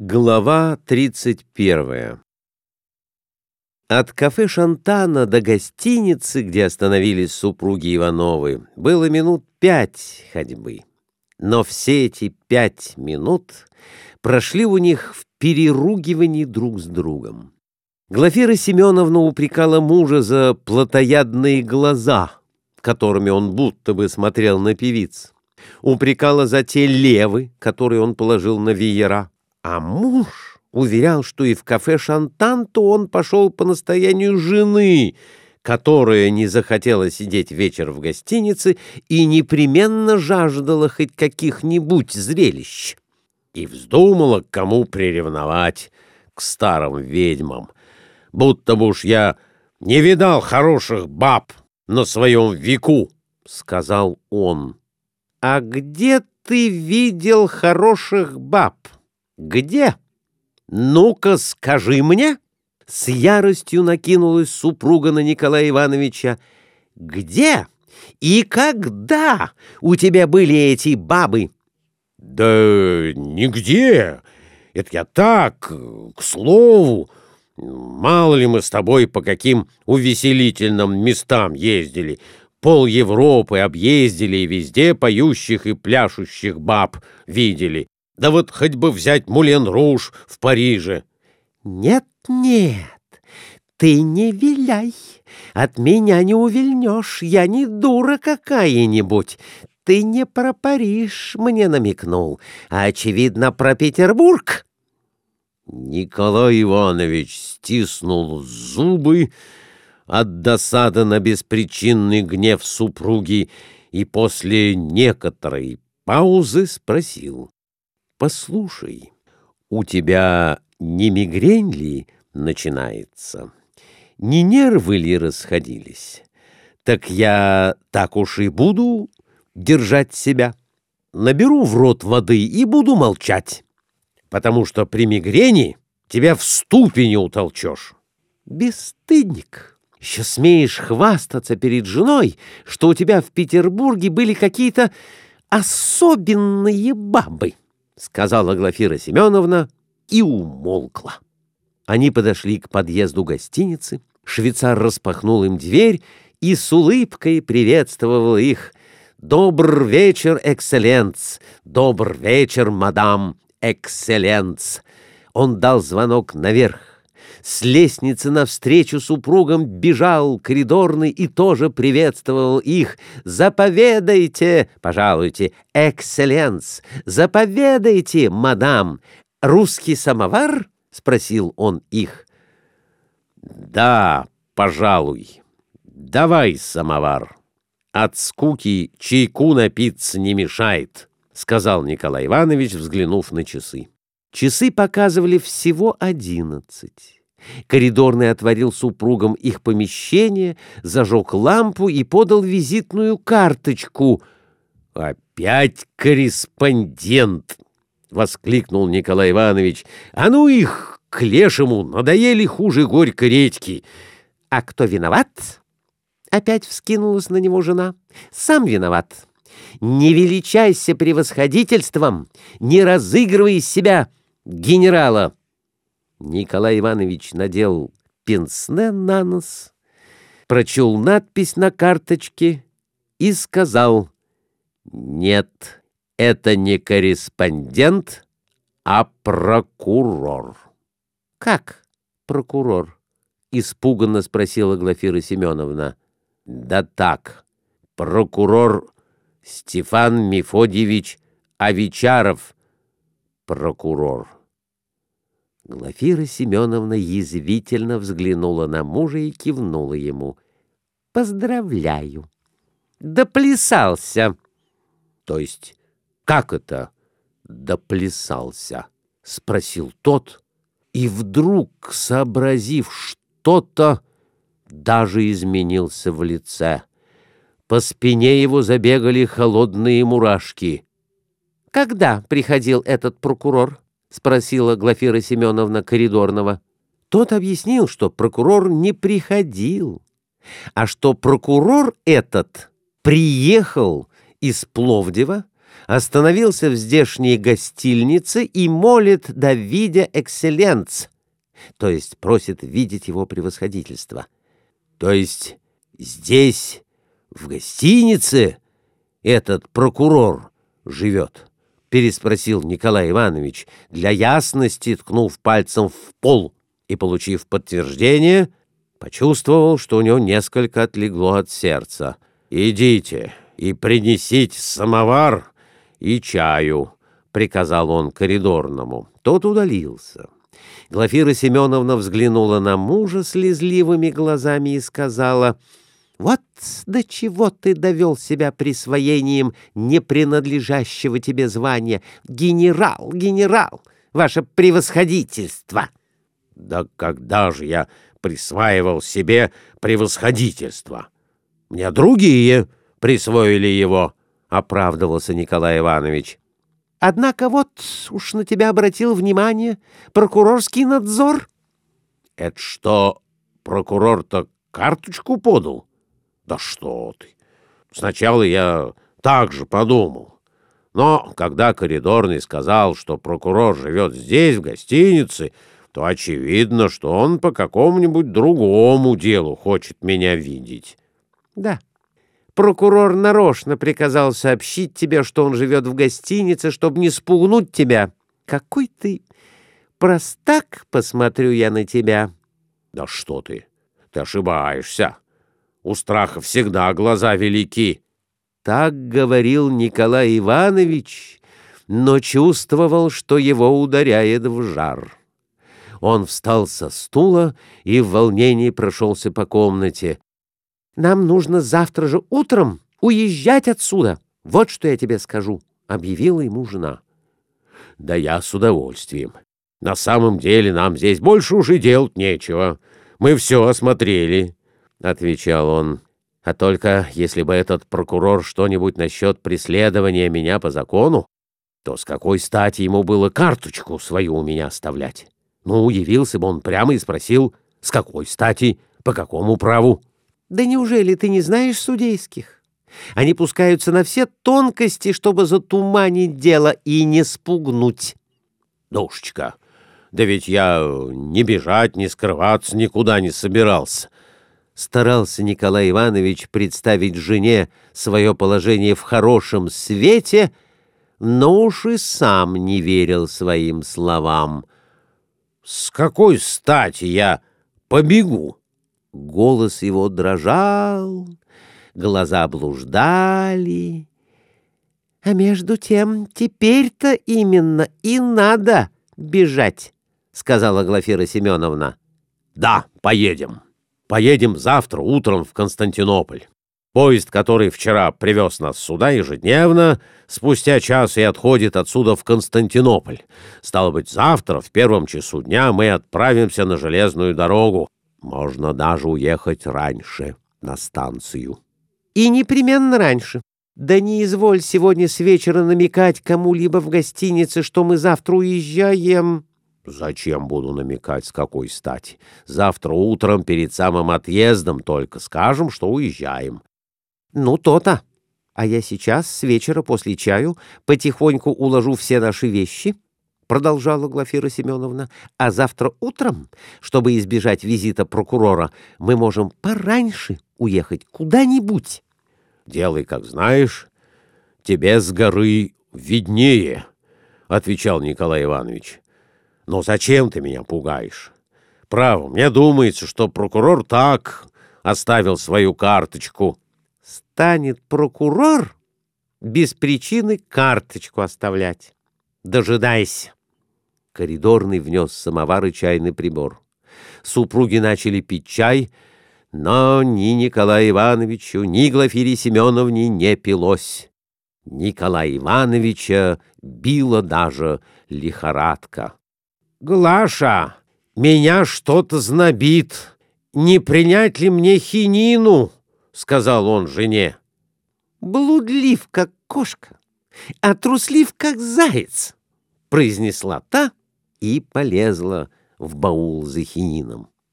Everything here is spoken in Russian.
Глава 31 От кафе Шантана до гостиницы, где остановились супруги Ивановы, было минут пять ходьбы. Но все эти пять минут прошли у них в переругивании друг с другом. Глафира Семеновна упрекала мужа за плотоядные глаза, которыми он будто бы смотрел на певиц. Упрекала за те левы, которые он положил на веера а муж уверял, что и в кафе «Шантанту» он пошел по настоянию жены, которая не захотела сидеть вечер в гостинице и непременно жаждала хоть каких-нибудь зрелищ. И вздумала к кому приревновать, к старым ведьмам. Будто бы уж я не видал хороших баб на своем веку, — сказал он. — А где ты видел хороших баб? «Где? Ну-ка, скажи мне!» С яростью накинулась супруга на Николая Ивановича. «Где и когда у тебя были эти бабы?» «Да нигде. Это я так, к слову. Мало ли мы с тобой по каким увеселительным местам ездили. Пол Европы объездили и везде поющих и пляшущих баб видели. Да вот хоть бы взять Мулен-Руж в Париже. Нет, нет, ты не виляй. От меня не увильнешь, я не дура какая-нибудь. Ты не про Париж мне намекнул, а, очевидно, про Петербург. Николай Иванович стиснул зубы от досады на беспричинный гнев супруги и после некоторой паузы спросил. Послушай, у тебя не мигрень ли начинается? Не нервы ли расходились? Так я так уж и буду держать себя. Наберу в рот воды и буду молчать, потому что при мигрени тебя в ступени утолчешь. Бесстыдник! Еще смеешь хвастаться перед женой, что у тебя в Петербурге были какие-то особенные бабы. — сказала Глафира Семеновна и умолкла. Они подошли к подъезду гостиницы, швейцар распахнул им дверь и с улыбкой приветствовал их. «Добр вечер, экселленц! Добр вечер, мадам, экселленц!» Он дал звонок наверх. С лестницы навстречу супругам бежал коридорный и тоже приветствовал их. «Заповедайте, пожалуйте, экселленс! Заповедайте, мадам! Русский самовар?» — спросил он их. «Да, пожалуй. Давай самовар. От скуки чайку напиться не мешает», — сказал Николай Иванович, взглянув на часы. Часы показывали всего одиннадцать. Коридорный отворил супругам их помещение, зажег лампу и подал визитную карточку. «Опять корреспондент!» — воскликнул Николай Иванович. «А ну их к лешему! Надоели хуже горько редьки!» «А кто виноват?» — опять вскинулась на него жена. «Сам виноват. Не величайся превосходительством, не разыгрывай себя генерала!» Николай Иванович надел пенсне на нос, прочел надпись на карточке и сказал «Нет, это не корреспондент, а прокурор». «Как прокурор?» — испуганно спросила Глафира Семеновна. «Да так, прокурор Стефан Мефодьевич Авичаров, прокурор». Глафира Семеновна язвительно взглянула на мужа и кивнула ему. «Поздравляю!» «Доплясался!» «То есть как это доплясался?» — спросил тот, и вдруг, сообразив что-то, даже изменился в лице. По спине его забегали холодные мурашки. «Когда приходил этот прокурор?» — спросила Глафира Семеновна коридорного. Тот объяснил, что прокурор не приходил, а что прокурор этот приехал из Пловдива, остановился в здешней гостильнице и молит Давидя экселленц, то есть просит видеть его превосходительство. То есть здесь, в гостинице, этот прокурор живет? Переспросил Николай Иванович, для ясности ткнув пальцем в пол и, получив подтверждение, почувствовал, что у него несколько отлегло от сердца. «Идите и принесите самовар и чаю», — приказал он коридорному. Тот удалился. Глафира Семеновна взглянула на мужа слезливыми глазами и сказала — вот до чего ты довел себя присвоением непринадлежащего тебе звания. Генерал, генерал, ваше превосходительство. Да когда же я присваивал себе превосходительство? Мне другие присвоили его, — оправдывался Николай Иванович. Однако вот уж на тебя обратил внимание прокурорский надзор. Это что, прокурор-то карточку подал? Да что ты! Сначала я так же подумал. Но когда коридорный сказал, что прокурор живет здесь, в гостинице, то очевидно, что он по какому-нибудь другому делу хочет меня видеть. Да. Прокурор нарочно приказал сообщить тебе, что он живет в гостинице, чтобы не спугнуть тебя. Какой ты простак, посмотрю я на тебя. Да что ты, ты ошибаешься. У страха всегда глаза велики. Так говорил Николай Иванович, но чувствовал, что его ударяет в жар. Он встал со стула и в волнении прошелся по комнате. «Нам нужно завтра же утром уезжать отсюда. Вот что я тебе скажу», — объявила ему жена. «Да я с удовольствием. На самом деле нам здесь больше уже делать нечего. Мы все осмотрели. — отвечал он. «А только если бы этот прокурор что-нибудь насчет преследования меня по закону, то с какой стати ему было карточку свою у меня оставлять? Ну, явился бы он прямо и спросил, с какой стати, по какому праву?» «Да неужели ты не знаешь судейских? Они пускаются на все тонкости, чтобы затуманить дело и не спугнуть». «Душечка, да ведь я не бежать, не скрываться никуда не собирался» старался Николай Иванович представить жене свое положение в хорошем свете, но уж и сам не верил своим словам. «С какой стати я побегу?» Голос его дрожал, глаза блуждали. «А между тем теперь-то именно и надо бежать», — сказала Глафира Семеновна. «Да, поедем». Поедем завтра утром в Константинополь. Поезд, который вчера привез нас сюда ежедневно, спустя час и отходит отсюда в Константинополь. Стало быть, завтра в первом часу дня мы отправимся на железную дорогу. Можно даже уехать раньше, на станцию. И непременно раньше. Да не изволь сегодня с вечера намекать кому-либо в гостинице, что мы завтра уезжаем. Зачем буду намекать, с какой стати? Завтра утром перед самым отъездом только скажем, что уезжаем. Ну, то-то. А я сейчас, с вечера после чаю, потихоньку уложу все наши вещи, продолжала Глафира Семеновна, а завтра утром, чтобы избежать визита прокурора, мы можем пораньше уехать куда-нибудь. Делай, как знаешь, тебе с горы виднее, отвечал Николай Иванович. Но зачем ты меня пугаешь? Право, мне думается, что прокурор так оставил свою карточку. Станет прокурор без причины карточку оставлять. Дожидайся. Коридорный внес самовар и чайный прибор. Супруги начали пить чай, но ни Николаю Ивановичу, ни Глафире Семеновне не пилось. Николая Ивановича била даже лихорадка. «Глаша, меня что-то знобит. Не принять ли мне хинину?» — сказал он жене. «Блудлив, как кошка, а труслив, как заяц», — произнесла та и полезла в баул за хинином.